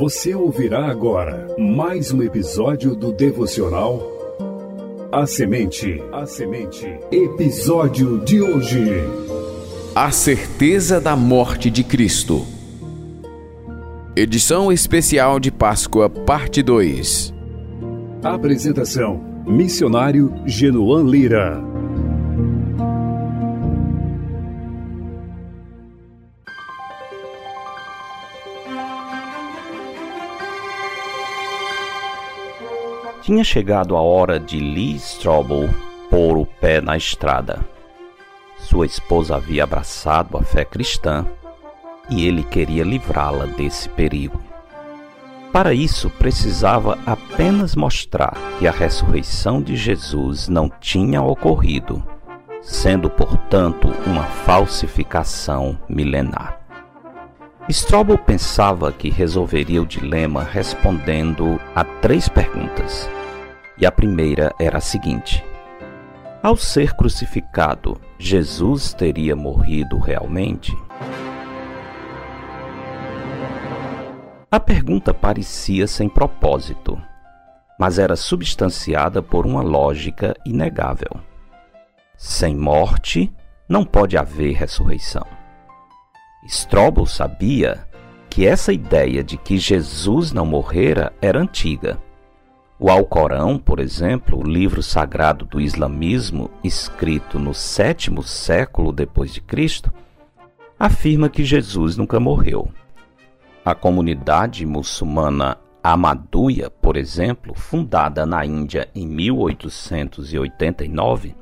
Você ouvirá agora mais um episódio do devocional A Semente. A Semente. Episódio de hoje. A certeza da morte de Cristo. Edição especial de Páscoa, parte 2. Apresentação: Missionário Genoan Lira. Tinha chegado a hora de Lee Strobel pôr o pé na estrada. Sua esposa havia abraçado a fé cristã e ele queria livrá-la desse perigo. Para isso, precisava apenas mostrar que a ressurreição de Jesus não tinha ocorrido, sendo, portanto, uma falsificação milenar. Strobel pensava que resolveria o dilema respondendo a três perguntas. E a primeira era a seguinte: Ao ser crucificado, Jesus teria morrido realmente? A pergunta parecia sem propósito, mas era substanciada por uma lógica inegável. Sem morte, não pode haver ressurreição. Strobel sabia que essa ideia de que Jesus não morrera era antiga o Alcorão, por exemplo, o livro sagrado do islamismo, escrito no sétimo século depois de Cristo, afirma que Jesus nunca morreu. A comunidade muçulmana Ahmadiyya, por exemplo, fundada na Índia em 1889,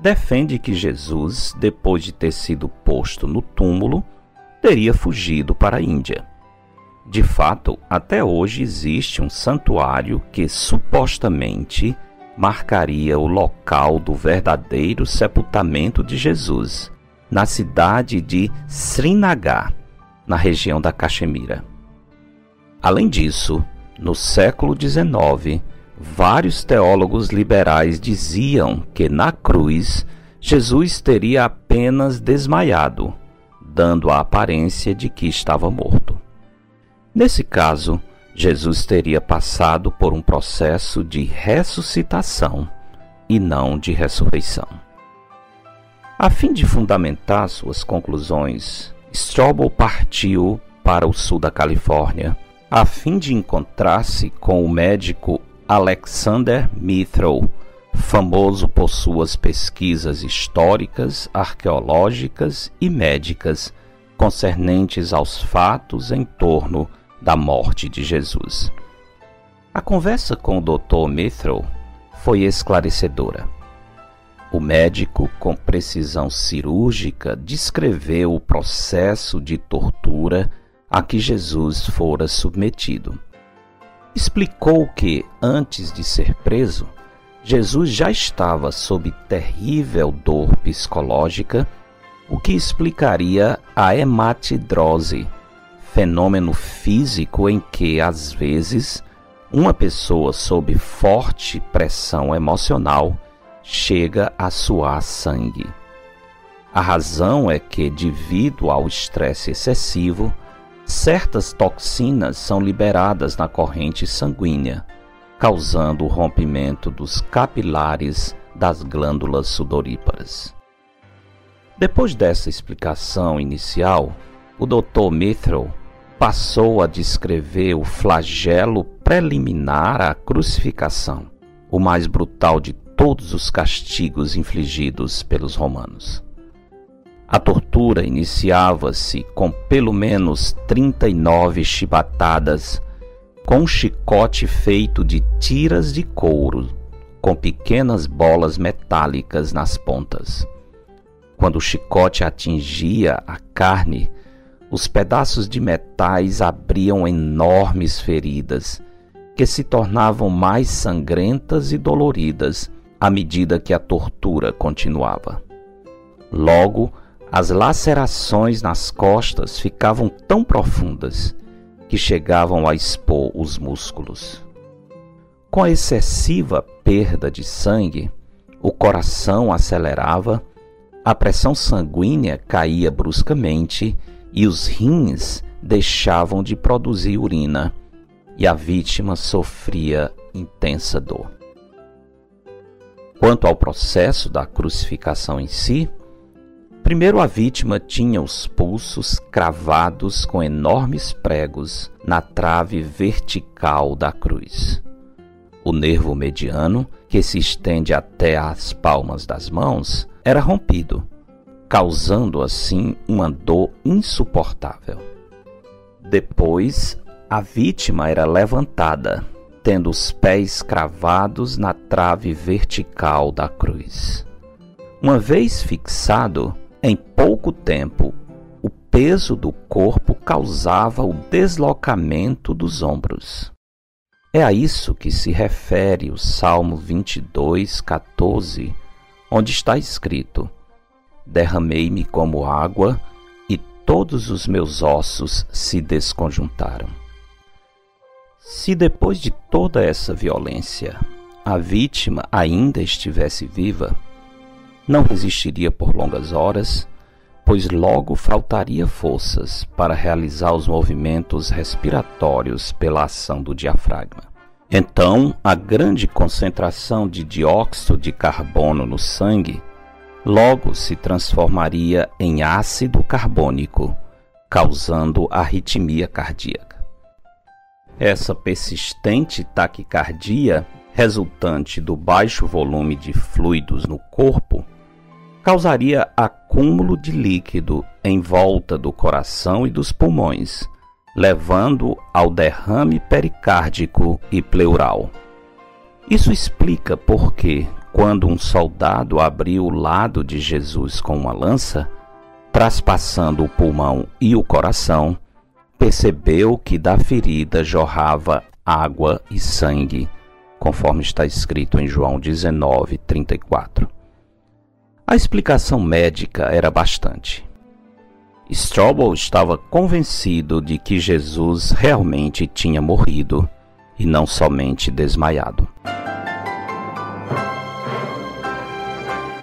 defende que Jesus, depois de ter sido posto no túmulo, teria fugido para a Índia. De fato, até hoje existe um santuário que supostamente marcaria o local do verdadeiro sepultamento de Jesus, na cidade de Srinagar, na região da Caxemira. Além disso, no século XIX, vários teólogos liberais diziam que na cruz Jesus teria apenas desmaiado, dando a aparência de que estava morto. Nesse caso, Jesus teria passado por um processo de ressuscitação e não de ressurreição. A fim de fundamentar suas conclusões, Strobel partiu para o sul da Califórnia a fim de encontrar-se com o médico Alexander Mithrow, famoso por suas pesquisas históricas, arqueológicas e médicas concernentes aos fatos em torno da morte de Jesus. A conversa com o Dr. Mithrow foi esclarecedora. O médico, com precisão cirúrgica, descreveu o processo de tortura a que Jesus fora submetido. Explicou que, antes de ser preso, Jesus já estava sob terrível dor psicológica, o que explicaria a hematidrose, fenômeno físico em que, às vezes, uma pessoa sob forte pressão emocional chega a suar sangue. A razão é que, devido ao estresse excessivo, certas toxinas são liberadas na corrente sanguínea, causando o rompimento dos capilares das glândulas sudoríparas. Depois dessa explicação inicial, o Dr. Mithrow passou a descrever o flagelo preliminar à crucificação, o mais brutal de todos os castigos infligidos pelos romanos. A tortura iniciava-se com pelo menos 39 chibatadas, com um chicote feito de tiras de couro, com pequenas bolas metálicas nas pontas. Quando o chicote atingia a carne, os pedaços de metais abriam enormes feridas, que se tornavam mais sangrentas e doloridas à medida que a tortura continuava. Logo, as lacerações nas costas ficavam tão profundas que chegavam a expor os músculos. Com a excessiva perda de sangue, o coração acelerava, a pressão sanguínea caía bruscamente e os rins deixavam de produzir urina, e a vítima sofria intensa dor. Quanto ao processo da crucificação em si, primeiro a vítima tinha os pulsos cravados com enormes pregos na trave vertical da cruz. O nervo mediano, que se estende até as palmas das mãos, era rompido, causando assim uma dor insuportável. Depois, a vítima era levantada, tendo os pés cravados na trave vertical da cruz. Uma vez fixado, em pouco tempo, o peso do corpo causava o deslocamento dos ombros. É a isso que se refere o Salmo 22, 14, onde está escrito: Derramei-me como água e todos os meus ossos se desconjuntaram. Se depois de toda essa violência a vítima ainda estivesse viva, não resistiria por longas horas, pois logo faltaria forças para realizar os movimentos respiratórios pela ação do diafragma. Então, a grande concentração de dióxido de carbono no sangue logo se transformaria em ácido carbônico, causando arritmia cardíaca. Essa persistente taquicardia, resultante do baixo volume de fluidos no corpo, causaria acúmulo de líquido em volta do coração e dos pulmões, levando ao derrame pericárdico e pleural. Isso explica por que, quando um soldado abriu o lado de Jesus com uma lança, traspassando o pulmão e o coração, percebeu que da ferida jorrava água e sangue, conforme está escrito em João 19, 34. A explicação médica era bastante. Strobel estava convencido de que Jesus realmente tinha morrido e não somente desmaiado.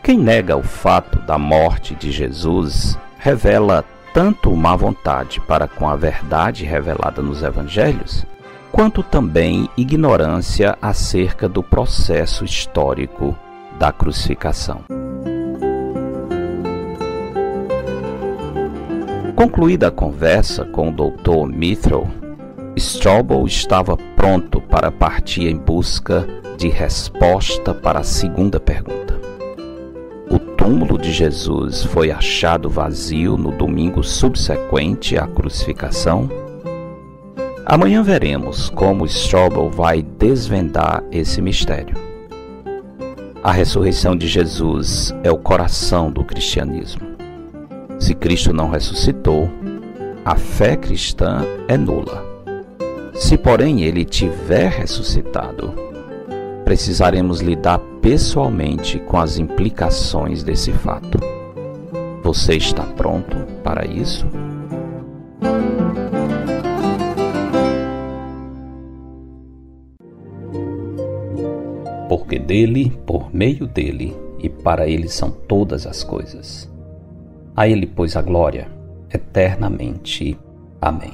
Quem nega o fato da morte de Jesus revela tanto má vontade para com a verdade revelada nos evangelhos, quanto também ignorância acerca do processo histórico da crucificação. Concluída a conversa com o Dr. Mithril, Strobel estava pronto para partir em busca de resposta para a segunda pergunta. Túmulo de Jesus foi achado vazio no domingo subsequente à crucificação? Amanhã veremos como Strobel vai desvendar esse mistério. A ressurreição de Jesus é o coração do cristianismo. Se Cristo não ressuscitou, a fé cristã é nula. Se, porém, ele tiver ressuscitado, precisaremos lidar pessoalmente com as implicações desse fato. Você está pronto para isso? Porque dele, por meio dele e para ele são todas as coisas a Ele, pois, a glória eternamente. Amém.